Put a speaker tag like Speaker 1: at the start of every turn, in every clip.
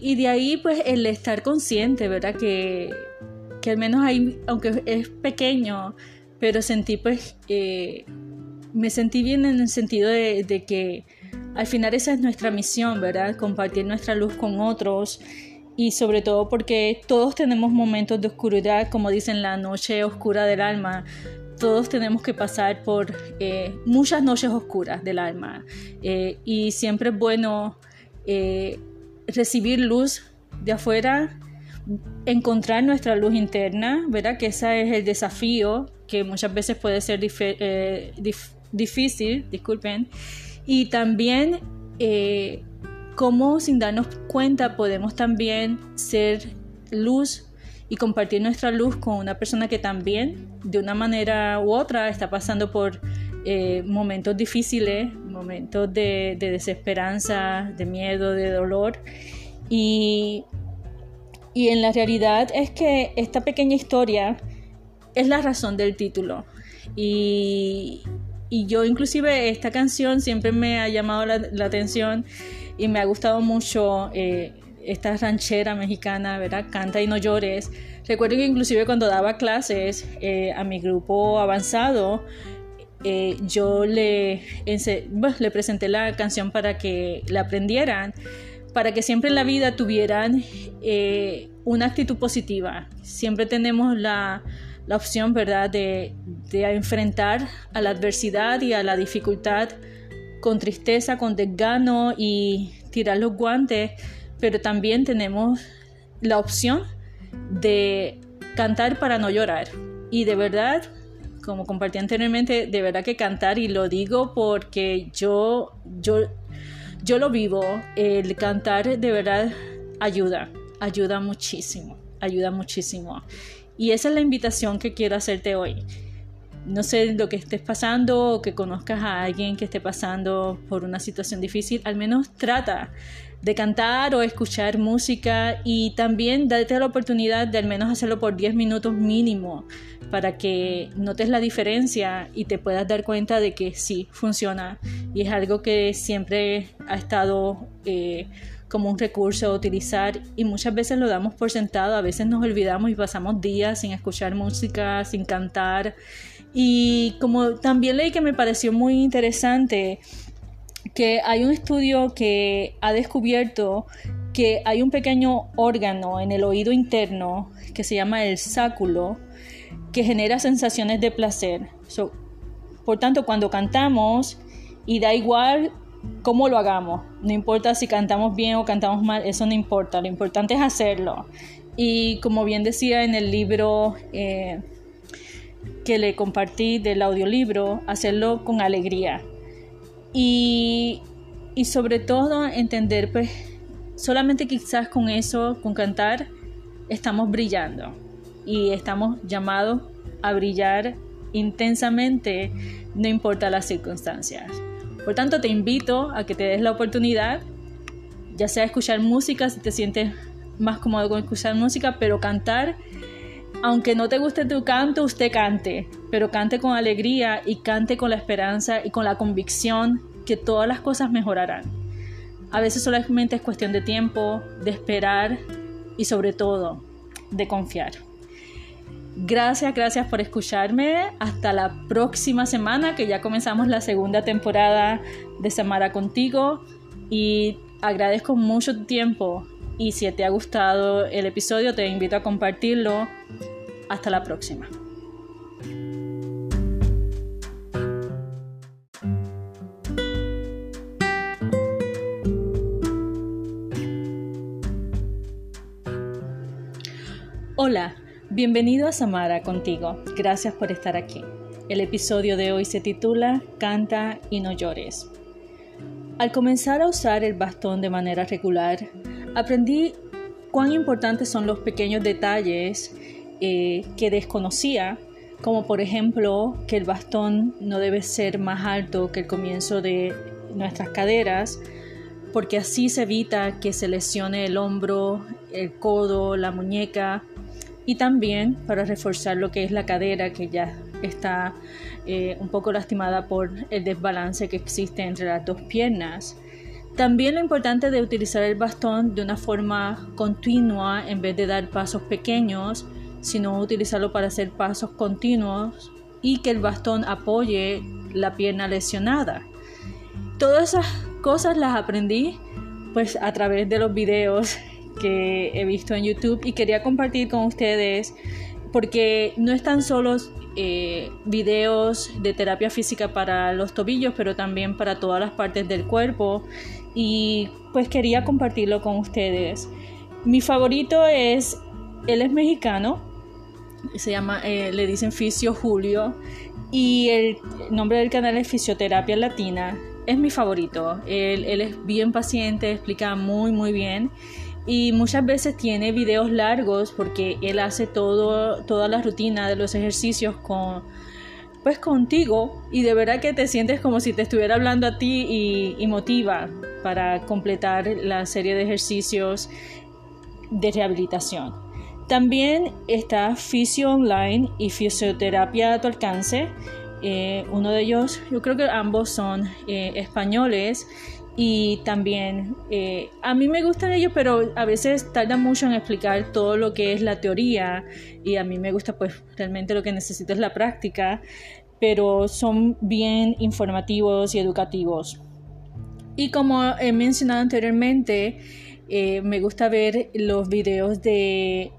Speaker 1: y, de ahí pues el estar consciente, ¿verdad? Que, que al menos ahí, aunque es pequeño, pero sentí pues, eh, me sentí bien en el sentido de, de, que al final esa es nuestra misión, ¿verdad? Compartir nuestra luz con otros y sobre todo porque todos tenemos momentos de oscuridad, como dicen la noche oscura del alma, todos tenemos que pasar por eh, muchas noches oscuras del alma eh, y siempre es bueno eh, recibir luz de afuera, encontrar nuestra luz interna, ¿verdad? Que ese es el desafío que muchas veces puede ser difícil, disculpen, y también cómo sin darnos cuenta podemos también ser luz y compartir nuestra luz con una persona que también de una manera u otra está pasando por eh, momentos difíciles, momentos de, desesperanza, de miedo, de dolor. Y, y en la realidad es que esta pequeña historia es la razón del título. Y, y yo inclusive esta canción siempre me ha llamado la, atención y me ha gustado mucho. Eh, esta ranchera mexicana, ¿verdad? Canta y no llores. Recuerdo que inclusive cuando daba clases eh, a mi grupo avanzado, eh, yo le, le presenté la canción para que la aprendieran, para que siempre en la vida tuvieran eh, una actitud positiva. Siempre tenemos la, la opción, ¿verdad?, de, de enfrentar a la adversidad y a la dificultad con tristeza, con desgano y tirar los guantes pero también tenemos la opción de cantar para no llorar. Y de verdad, como compartí anteriormente, de verdad que cantar, y lo digo porque yo, yo, yo lo vivo, el cantar de verdad ayuda, ayuda muchísimo, ayuda muchísimo. Y esa es la invitación que quiero hacerte hoy. No sé lo que estés pasando o que conozcas a alguien que esté pasando por una situación difícil, al menos trata de cantar o escuchar música y también date la oportunidad de al menos hacerlo por 10 minutos mínimo para que notes la diferencia y te puedas dar cuenta de que sí, funciona. Y es algo que siempre ha estado eh, como un recurso a utilizar y muchas veces lo damos por sentado, a veces nos olvidamos y pasamos días sin escuchar música, sin cantar. Y como también leí que me pareció muy interesante, que hay un estudio que ha descubierto que hay un pequeño órgano en el oído interno que se llama el sáculo que genera sensaciones de placer. por tanto, cuando cantamos, y da igual cómo lo hagamos, no importa si cantamos bien o cantamos mal, eso no importa, lo importante es hacerlo. Y como bien decía en el libro eh, que le compartí del audiolibro, hacerlo con alegría. Y, sobre todo entender, pues, solamente quizás con eso, con cantar, estamos brillando y estamos llamados a brillar intensamente, no importa las circunstancias. Por tanto, te invito a que te des la oportunidad, ya sea escuchar música, si te sientes más cómodo con escuchar música, pero cantar, aunque no te guste tu canto, usted cante, pero cante con alegría y cante con la esperanza y con la convicción que todas las cosas mejorarán. A veces solamente es cuestión de tiempo, de esperar y sobre todo de confiar. Gracias, gracias por escucharme. Hasta la próxima semana que ya comenzamos la segunda temporada de Samara contigo y agradezco mucho tu tiempo y si te ha gustado el episodio te invito a compartirlo. Hasta la próxima. Hola, bienvenido a Samara contigo. Gracias por estar aquí. El episodio de hoy se titula Canta y no llores. Al comenzar a usar el bastón de manera regular, aprendí cuán importantes son los pequeños detalles eh, que desconocía, como por ejemplo que el bastón no debe ser más alto que el comienzo de nuestras caderas, porque así se evita que se lesione el hombro, el codo, la muñeca y también para reforzar lo que es la cadera que ya está eh, un poco lastimada por el desbalance que existe entre las dos piernas. También lo importante de utilizar el bastón de una forma continua en vez de dar pasos pequeños, sino utilizarlo para hacer pasos continuos y que el bastón apoye la pierna lesionada. Todas esas cosas las aprendí pues a través de los videos que he visto en YouTube y quería compartir con ustedes porque no están solos eh, videos de terapia física para los tobillos, pero también para todas las partes del cuerpo y pues quería compartirlo con ustedes. Mi favorito es, él es mexicano, se llama, eh, le dicen Fisio Julio y el nombre del canal es Fisioterapia Latina. Es mi favorito, él, él es bien paciente, explica muy muy bien y muchas veces tiene videos largos porque él hace todo, toda la rutina de los ejercicios con, pues contigo y de verdad que te sientes como si te estuviera hablando a ti y, y motiva para completar la serie de ejercicios de rehabilitación. También está Fisio Online y Fisioterapia a tu alcance. Eh, uno de ellos, yo creo que ambos son eh, españoles y también eh, a mí me gustan ellos pero a veces tardan mucho en explicar todo lo que es la teoría y a mí me gusta pues realmente lo que necesito es la práctica pero son bien informativos y educativos. Y como he mencionado anteriormente eh, me gusta ver los videos de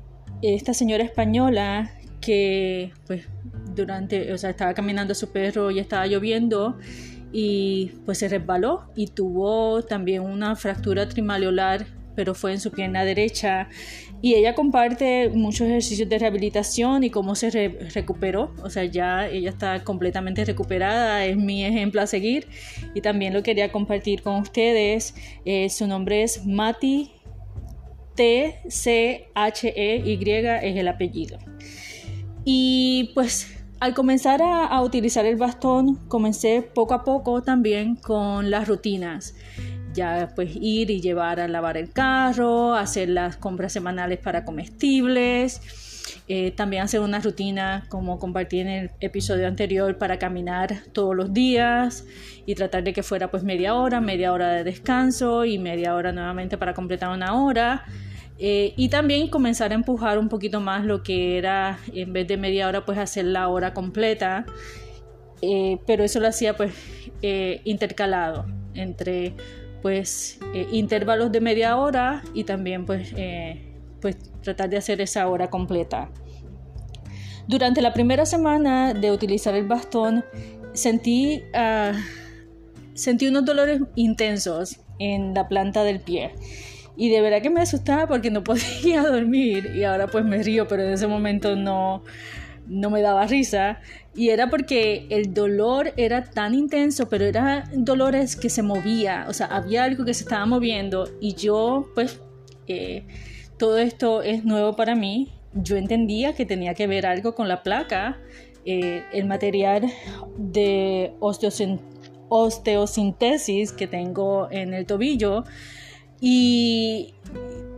Speaker 1: esta señora española que pues durante o sea estaba caminando su perro y estaba lloviendo y pues se resbaló y tuvo también una fractura trimaleolar pero fue en su pierna derecha y ella comparte muchos ejercicios de rehabilitación y cómo se recuperó, o sea, ya ella está completamente recuperada, es mi ejemplo a seguir y también lo quería compartir con ustedes. Eh, su nombre es Mati T C H E Y es el apellido. Y pues al comenzar a, utilizar el bastón, comencé poco a poco también con las rutinas. Ya pues ir y llevar a lavar el carro, hacer las compras semanales para comestibles, eh, también hacer una rutina como compartí en el episodio anterior para caminar todos los días y tratar de que fuera pues media hora, media hora de descanso y media hora nuevamente para completar una hora. Eh, y también comenzar a empujar un poquito más lo que era, en vez de media hora, pues hacer la hora completa. Eh, pero eso lo hacía pues eh, intercalado entre pues intervalos de media hora y también pues, pues tratar de hacer esa hora completa. Durante la primera semana de utilizar el bastón sentí, ah, sentí unos dolores intensos en la planta del pie y de verdad que me asustaba porque no podía dormir y ahora pues me río, pero en ese momento no, no me daba risa. Y era porque el dolor era tan intenso, pero eran dolores que se movía, o sea, había algo que se estaba moviendo y yo pues eh, todo esto es nuevo para mí. Yo entendía que tenía que ver algo con la placa, eh, el material de osteosintesis que tengo en el tobillo y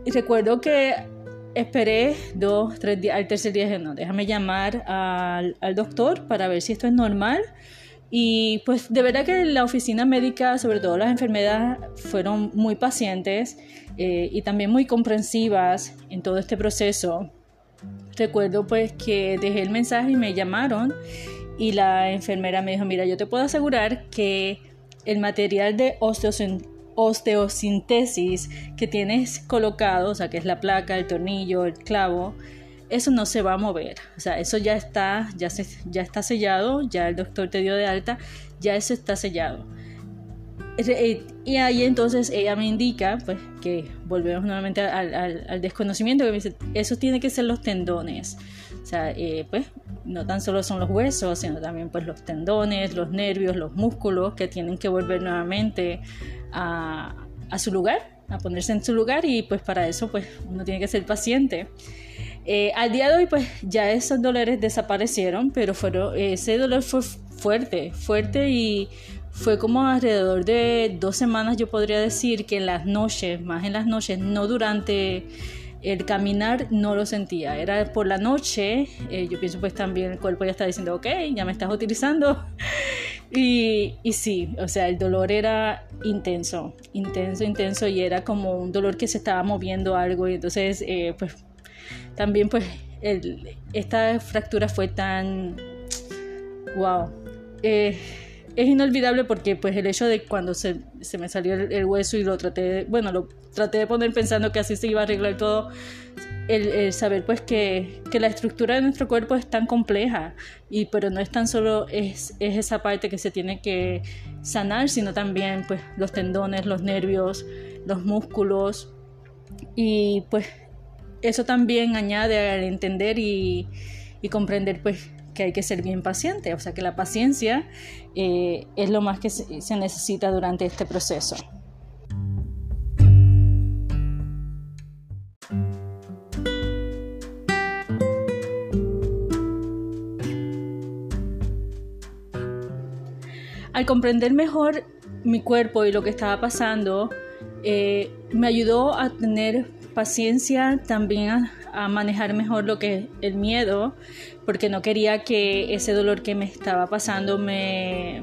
Speaker 1: recuerdo que esperé dos, tres días, al tercer día dije, no, déjame llamar al, doctor para ver si esto es normal. Y pues de verdad que la oficina médica, sobre todo las enfermeras, fueron muy pacientes eh, y también muy comprensivas en todo este proceso. Recuerdo pues que dejé el mensaje y me llamaron y la enfermera me dijo, mira, yo te puedo asegurar que el material de osteosintesis osteosintesis que tienes colocado, o sea, que es la placa, el tornillo, el clavo, eso no se va a mover. O sea, eso ya está, ya, se, ya está sellado, ya el doctor te dio de alta, ya eso está sellado. Eh, y ahí entonces ella me indica, pues, que volvemos nuevamente al, al, desconocimiento, que me dice, eso tiene que ser los tendones. O sea, eh, pues, no tan solo son los huesos, sino también pues los tendones, los nervios, los músculos que tienen que volver nuevamente a, su lugar, a ponerse en su lugar y pues para eso pues uno tiene que ser paciente. Eh, al día de hoy pues ya esos dolores desaparecieron, pero fueron, ese dolor fue fuerte, fuerte y fue como alrededor de dos semanas yo podría decir que en las noches, más en las noches, no durante el caminar no lo sentía, era por la noche, eh, yo pienso pues también el cuerpo ya está diciendo, ok, ya me estás utilizando Y, y, sí, o sea, el dolor era intenso, intenso, intenso y era como un dolor que se estaba moviendo algo. Y entonces eh, pues también pues esta fractura fue tan, wow, eh, es inolvidable porque pues el hecho de cuando se, se me salió el, hueso y lo traté, de, bueno, lo traté de poner pensando que así se iba a arreglar todo, el, saber pues que, que, la estructura de nuestro cuerpo es tan compleja, y, pero no es tan solo es, es esa parte que se tiene que sanar, sino también pues los tendones, los nervios, los músculos, y pues eso también añade al entender y, y comprender pues que hay que ser bien paciente, o sea que la paciencia eh, es lo más que se necesita durante este proceso. Al comprender mejor mi cuerpo y lo que estaba pasando, eh, me ayudó a tener paciencia, también manejar mejor lo que el miedo, porque no quería que ese dolor que me estaba pasando me,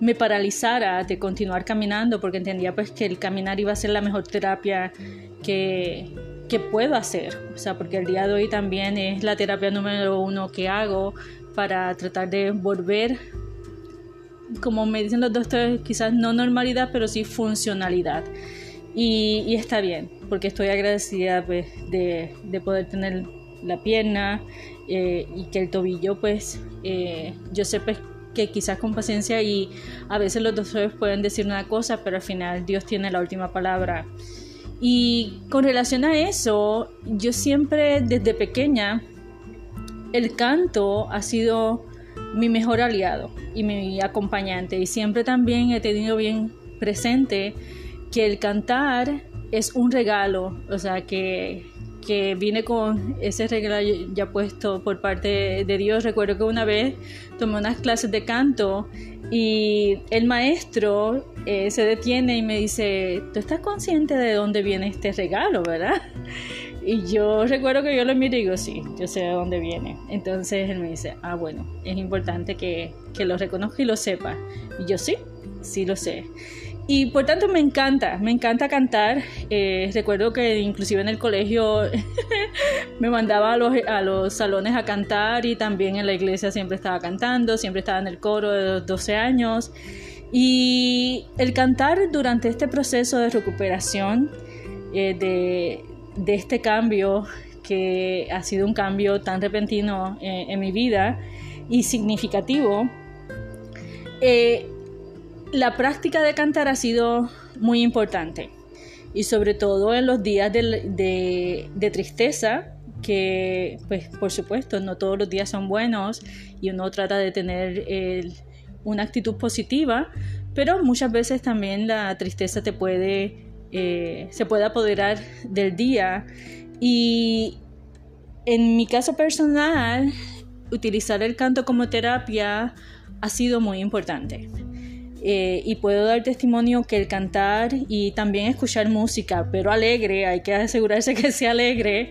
Speaker 1: me paralizara de continuar caminando, porque entendía pues que el caminar iba a ser la mejor terapia que, que puedo hacer, o sea, porque el día de hoy también es la terapia número uno que hago para tratar de volver como me dicen los doctores, quizás no normalidad, pero sí funcionalidad. Y, está bien, porque estoy agradecida pues, de, poder tener la pierna eh, y que el tobillo, pues, eh, yo sé pues, que quizás con paciencia y a veces los doctores pueden decir una cosa, pero al final Dios tiene la última palabra. Y con relación a eso, yo siempre desde pequeña, el canto ha sido mi mejor aliado y mi acompañante y siempre también he tenido bien presente que el cantar es un regalo, o sea, que, que vine con ese regalo ya puesto por parte de Dios. Recuerdo que una vez tomé unas clases de canto y el maestro eh, se detiene y me dice, ¿tú estás consciente de dónde viene este regalo, verdad? Y yo recuerdo que yo lo miro y digo, sí, yo sé de dónde viene. Entonces él me dice, ah, bueno, es importante que, que lo reconozca y lo sepa. Y yo sí, sí lo sé. Y por tanto me encanta, me encanta cantar. Eh, recuerdo que inclusive en el colegio me mandaba a los, a los, salones a cantar y también en la iglesia siempre estaba cantando, siempre estaba en el coro de los 12 años. Y el cantar durante este proceso de recuperación, eh, de, de, este cambio, que ha sido un cambio tan repentino eh, en mi vida y significativo, la práctica de cantar ha sido muy importante. Y sobre todo en los días de, tristeza que pues por supuesto no todos los días son buenos y uno trata de tener una actitud positiva pero muchas veces también la tristeza te puede eh, se puede apoderar del día. Y en mi caso personal utilizar el canto como terapia ha sido muy importante eh, y puedo dar testimonio que el cantar y también escuchar música, pero alegre, hay que asegurarse que sea alegre,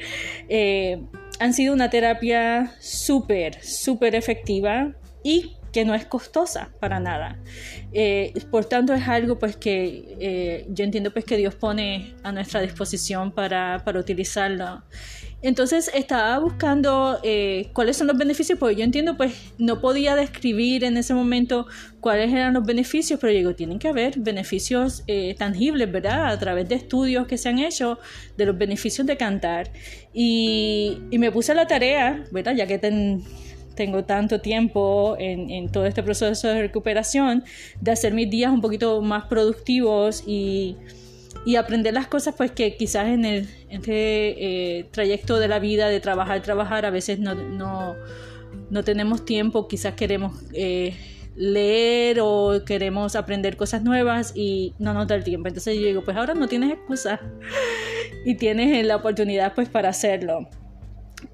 Speaker 1: eh, han sido una terapia súper, súper efectiva y que no es costosa para nada. Eh, por tanto, es algo pues que yo entiendo pues que Dios pone a nuestra disposición para, para utilizarlo. Entonces estaba buscando eh, cuáles son los beneficios, porque yo entiendo, pues no podía describir en ese momento cuáles eran los beneficios, pero digo, tienen que haber beneficios eh, tangibles, ¿verdad? A través de estudios que se han hecho de los beneficios de cantar. Y, me puse a la tarea, ¿verdad? Ya que tengo tanto tiempo en, todo este proceso de recuperación, de hacer mis días un poquito más productivos y y aprender las cosas pues que quizás en el este, eh, trayecto de la vida de trabajar, trabajar, a veces no, no, no tenemos tiempo, quizás queremos eh, leer o queremos aprender cosas nuevas y no nos da el tiempo. Entonces yo digo, pues ahora no tienes excusa y tienes la oportunidad pues para hacerlo.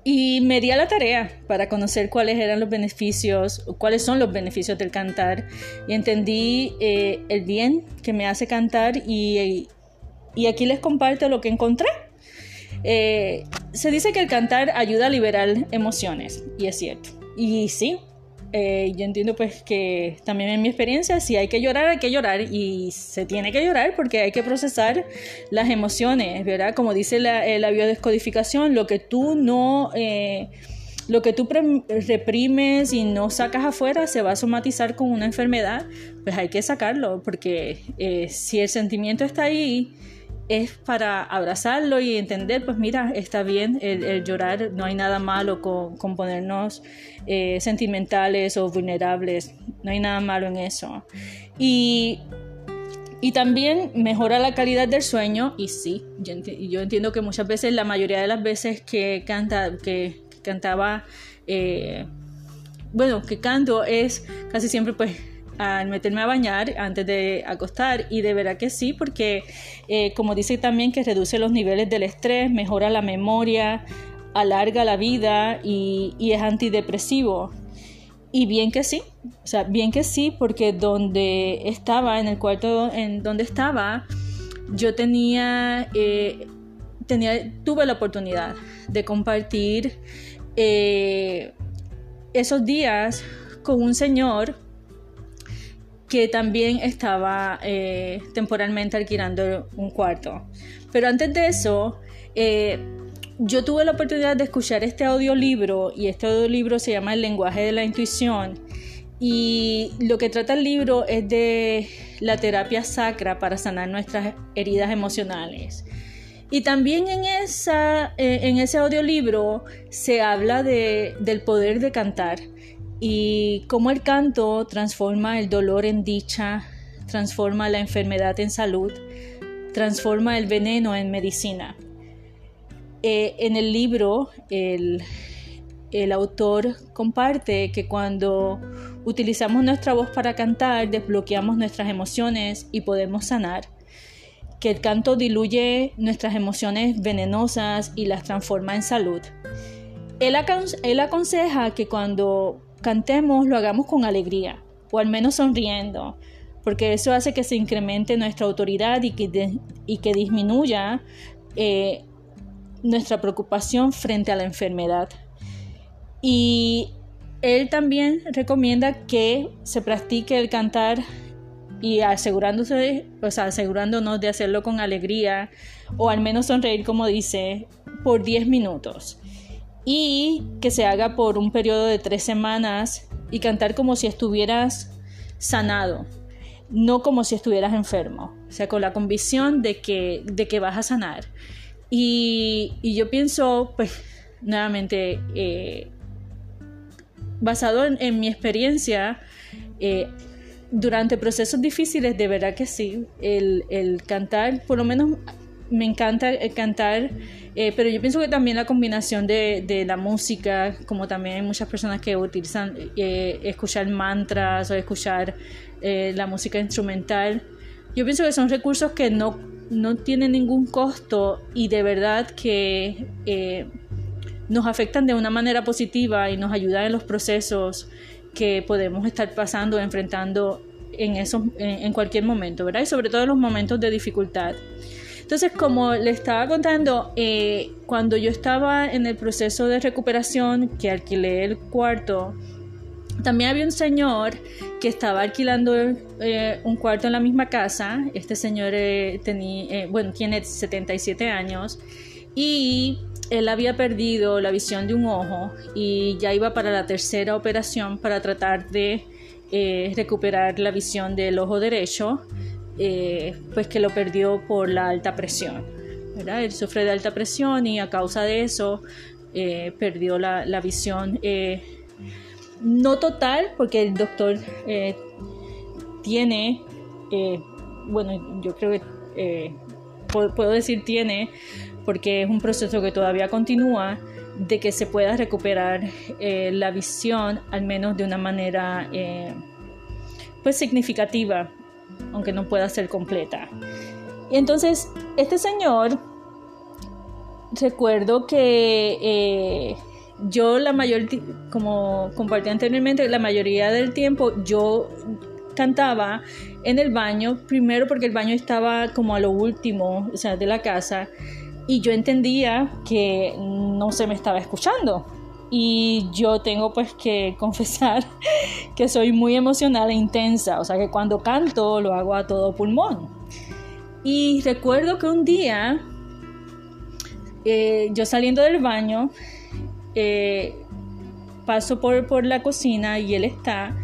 Speaker 1: Y me di a la tarea para conocer cuáles eran los beneficios, cuáles son los beneficios del cantar. Y entendí eh, el bien que me hace cantar y, y aquí les comparto lo que encontré. Eh, se dice que el cantar ayuda a liberar emociones, y es cierto. Y sí, eh, yo entiendo pues que también en mi experiencia, si hay que llorar, hay que llorar y se tiene que llorar porque hay que procesar las emociones, ¿verdad? Como dice la, eh, la biodescodificación, lo que tú no... Eh, lo que tú reprimes y no sacas afuera se va a somatizar con una enfermedad, pues hay que sacarlo, porque si el sentimiento está ahí, es para abrazarlo y entender, pues mira, está bien el, llorar, no hay nada malo con, ponernos eh, sentimentales o vulnerables, no hay nada malo en eso. Y, también mejora la calidad del sueño y sí, yo, entiendo que muchas veces, la mayoría de las veces que, canta, que, cantaba, eh, bueno, que canto es casi siempre pues al meterme a bañar antes de acostar y de verdad que sí porque eh, como dice también que reduce los niveles del estrés, mejora la memoria, alarga la vida y, es antidepresivo. Y bien que sí, o sea, bien que sí, porque donde estaba, en el cuarto en donde estaba, yo tenía, eh, tenía tuve la oportunidad de compartir eh, esos días con un señor que también estaba eh, temporalmente alquilando un cuarto. Pero antes de eso, eh, yo tuve la oportunidad de escuchar este audiolibro y este audiolibro se llama El lenguaje de la intuición. Y lo que trata el libro es de la terapia sacra para sanar nuestras heridas emocionales. Y también en, esa, eh, en ese audiolibro se habla de, del poder de cantar y cómo el canto transforma el dolor en dicha, transforma la enfermedad en salud, transforma el veneno en medicina. Eh, en el libro, el, el autor comparte que cuando utilizamos nuestra voz para cantar, desbloqueamos nuestras emociones y podemos sanar. Que el canto diluye nuestras emociones venenosas y las transforma en salud. Él, aconseja que cuando cantemos, lo hagamos con alegría, o al menos sonriendo, porque eso hace que se incremente nuestra autoridad y que, y que disminuya eh, nuestra preocupación frente a la enfermedad. Y él también recomienda que se practique el cantar y asegurándose, o sea, asegurándonos de hacerlo con alegría o al menos sonreír como dice por 10 minutos y que se haga por un periodo de tres semanas y cantar como si estuvieras sanado, no como si estuvieras enfermo, o sea, con la convicción de que, de que vas a sanar. Y, yo pienso, pues, nuevamente, eh, basado en, mi experiencia, eh, durante procesos difíciles, de verdad que sí, el, el cantar, por lo menos me encanta eh, cantar, eh, pero yo pienso que también la combinación de, la música, como también hay muchas personas que utilizan eh, escuchar mantras o escuchar la música instrumental, yo pienso que son recursos que no, no tienen ningún costo y de verdad que nos afectan de una manera positiva y nos ayudan en los procesos que podemos estar pasando, enfrentando en, esos, en cualquier momento, ¿verdad? Y sobre todo en los momentos de dificultad. Entonces, como le estaba contando, eh, cuando yo estaba en el proceso de recuperación, que alquilé el cuarto, también había un señor que estaba alquilando eh, un cuarto en la misma casa. Este señor eh, tenía, bueno, tiene 77 años y él había perdido la visión de un ojo y ya iba para la tercera operación para tratar de recuperar la visión del ojo derecho. Eh, pues que lo perdió por la alta presión. ¿verdad? Él sufre de alta presión y a causa de eso eh, perdió la, visión. Eh, no total, porque el doctor tiene, bueno, yo creo que puedo decir tiene, porque es un proceso que todavía continúa, de que se pueda recuperar la visión, al menos de una manera pues significativa aunque no pueda ser completa. Y entonces, este señor, recuerdo que eh, yo la mayor, como compartí anteriormente, la mayoría del tiempo yo cantaba en el baño, primero porque el baño estaba como a lo último, o sea, de la casa, y yo entendía que no se me estaba escuchando. Y yo tengo pues que confesar que soy muy emocional e intensa, o sea que cuando canto lo hago a todo pulmón. Y recuerdo que un día, eh, yo saliendo del baño, eh, paso por, por, la cocina y él está.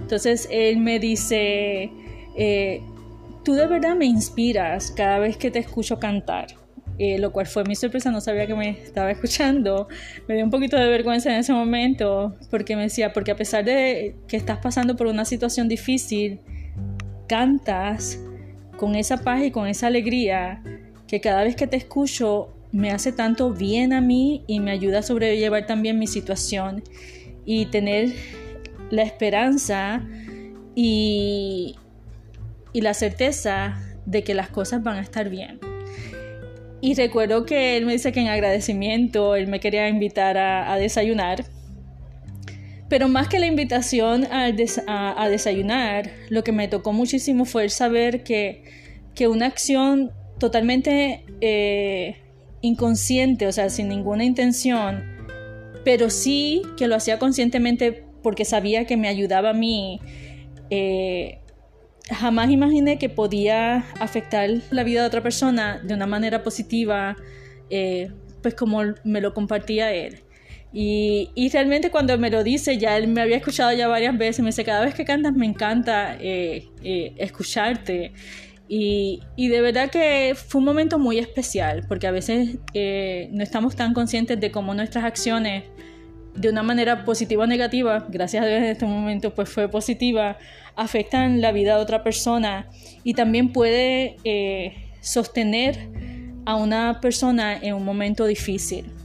Speaker 1: Entonces él me dice, eh, tú de verdad me inspiras cada vez que te escucho cantar. Eh, lo cual fue mi sorpresa, no sabía que me estaba escuchando. Me dio un poquito de vergüenza en ese momento porque me decía, porque a pesar de que estás pasando por una situación difícil, cantas con esa paz y con esa alegría que cada vez que te escucho me hace tanto bien a mí y me ayuda a sobrellevar también mi situación y tener la esperanza y, y la certeza de que las cosas van a estar bien. Y recuerdo que él me dice que en agradecimiento él me quería invitar a, desayunar. Pero más que la invitación a, desayunar, lo que me tocó muchísimo fue el saber que, que una acción totalmente eh, inconsciente, o sea, sin ninguna intención, pero sí que lo hacía conscientemente porque sabía que me ayudaba a mí, eh, jamás imaginé que podía afectar la vida de otra persona de una manera positiva, eh, pues como me lo compartía él. Y, realmente cuando me lo dice, ya él me había escuchado ya varias veces, me dice, cada vez que cantas me encanta eh, eh, escucharte. Y, y, de verdad que fue un momento muy especial, porque a veces no estamos tan conscientes de cómo nuestras acciones, de una manera positiva o negativa, gracias a Dios en este momento pues fue positiva, afectan la vida de otra persona y también puede eh, sostener a una persona en un momento difícil.